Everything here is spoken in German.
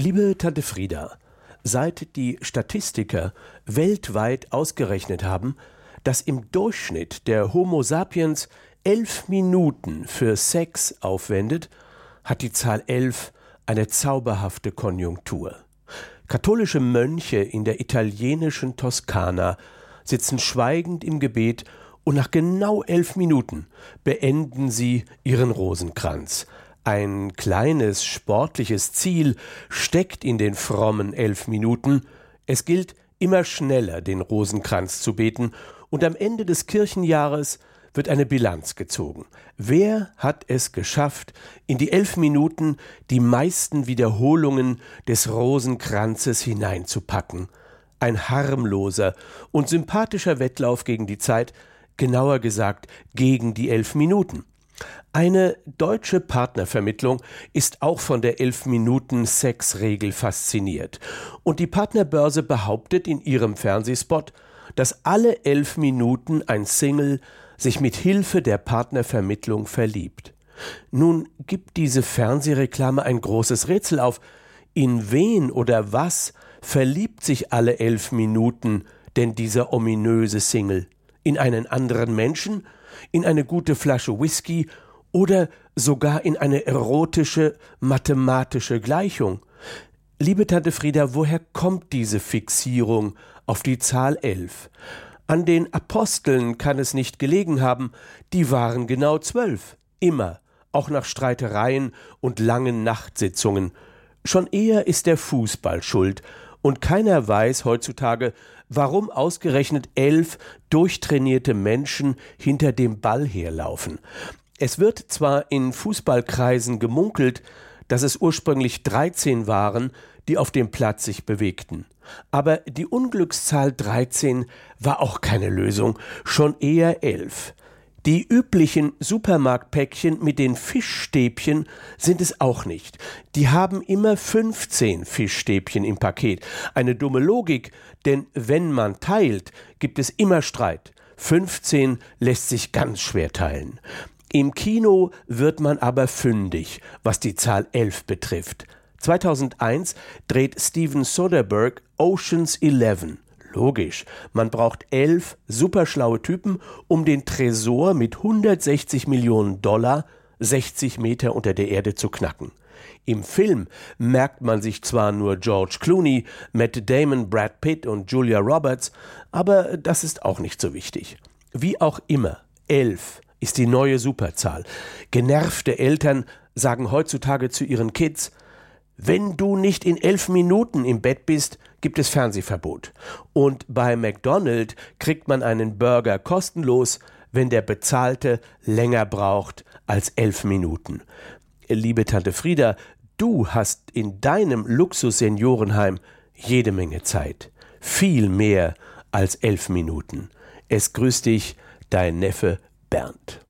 Liebe Tante Frieda, seit die Statistiker weltweit ausgerechnet haben, dass im Durchschnitt der Homo sapiens elf Minuten für Sex aufwendet, hat die Zahl elf eine zauberhafte Konjunktur. Katholische Mönche in der italienischen Toskana sitzen schweigend im Gebet und nach genau elf Minuten beenden sie ihren Rosenkranz. Ein kleines sportliches Ziel steckt in den frommen elf Minuten. Es gilt, immer schneller den Rosenkranz zu beten, und am Ende des Kirchenjahres wird eine Bilanz gezogen. Wer hat es geschafft, in die elf Minuten die meisten Wiederholungen des Rosenkranzes hineinzupacken? Ein harmloser und sympathischer Wettlauf gegen die Zeit, genauer gesagt gegen die elf Minuten. Eine deutsche Partnervermittlung ist auch von der elf Minuten Sexregel fasziniert. Und die Partnerbörse behauptet in ihrem Fernsehspot, dass alle elf Minuten ein Single sich mit Hilfe der Partnervermittlung verliebt. Nun gibt diese Fernsehreklame ein großes Rätsel auf. In wen oder was verliebt sich alle elf Minuten denn dieser ominöse Single? In einen anderen Menschen? In eine gute Flasche Whisky? Oder sogar in eine erotische mathematische Gleichung? Liebe Tante Frieda, woher kommt diese Fixierung auf die Zahl elf? An den Aposteln kann es nicht gelegen haben, die waren genau zwölf, immer, auch nach Streitereien und langen Nachtsitzungen. Schon eher ist der Fußball schuld, und keiner weiß heutzutage, warum ausgerechnet elf durchtrainierte Menschen hinter dem Ball herlaufen. Es wird zwar in Fußballkreisen gemunkelt, dass es ursprünglich dreizehn waren, die auf dem Platz sich bewegten. Aber die Unglückszahl 13 war auch keine Lösung, schon eher 11. Die üblichen Supermarktpäckchen mit den Fischstäbchen sind es auch nicht. Die haben immer 15 Fischstäbchen im Paket. Eine dumme Logik, denn wenn man teilt, gibt es immer Streit. 15 lässt sich ganz schwer teilen. Im Kino wird man aber fündig, was die Zahl 11 betrifft. 2001 dreht Steven Soderbergh Oceans 11. Logisch, man braucht elf superschlaue Typen, um den Tresor mit 160 Millionen Dollar 60 Meter unter der Erde zu knacken. Im Film merkt man sich zwar nur George Clooney, Matt Damon, Brad Pitt und Julia Roberts, aber das ist auch nicht so wichtig. Wie auch immer, elf ist die neue Superzahl. Genervte Eltern sagen heutzutage zu ihren Kids, wenn du nicht in elf Minuten im Bett bist, gibt es Fernsehverbot. Und bei McDonald's kriegt man einen Burger kostenlos, wenn der Bezahlte länger braucht als elf Minuten. Liebe Tante Frieda, du hast in deinem Luxus-Seniorenheim jede Menge Zeit. Viel mehr als elf Minuten. Es grüßt dich, dein Neffe bent.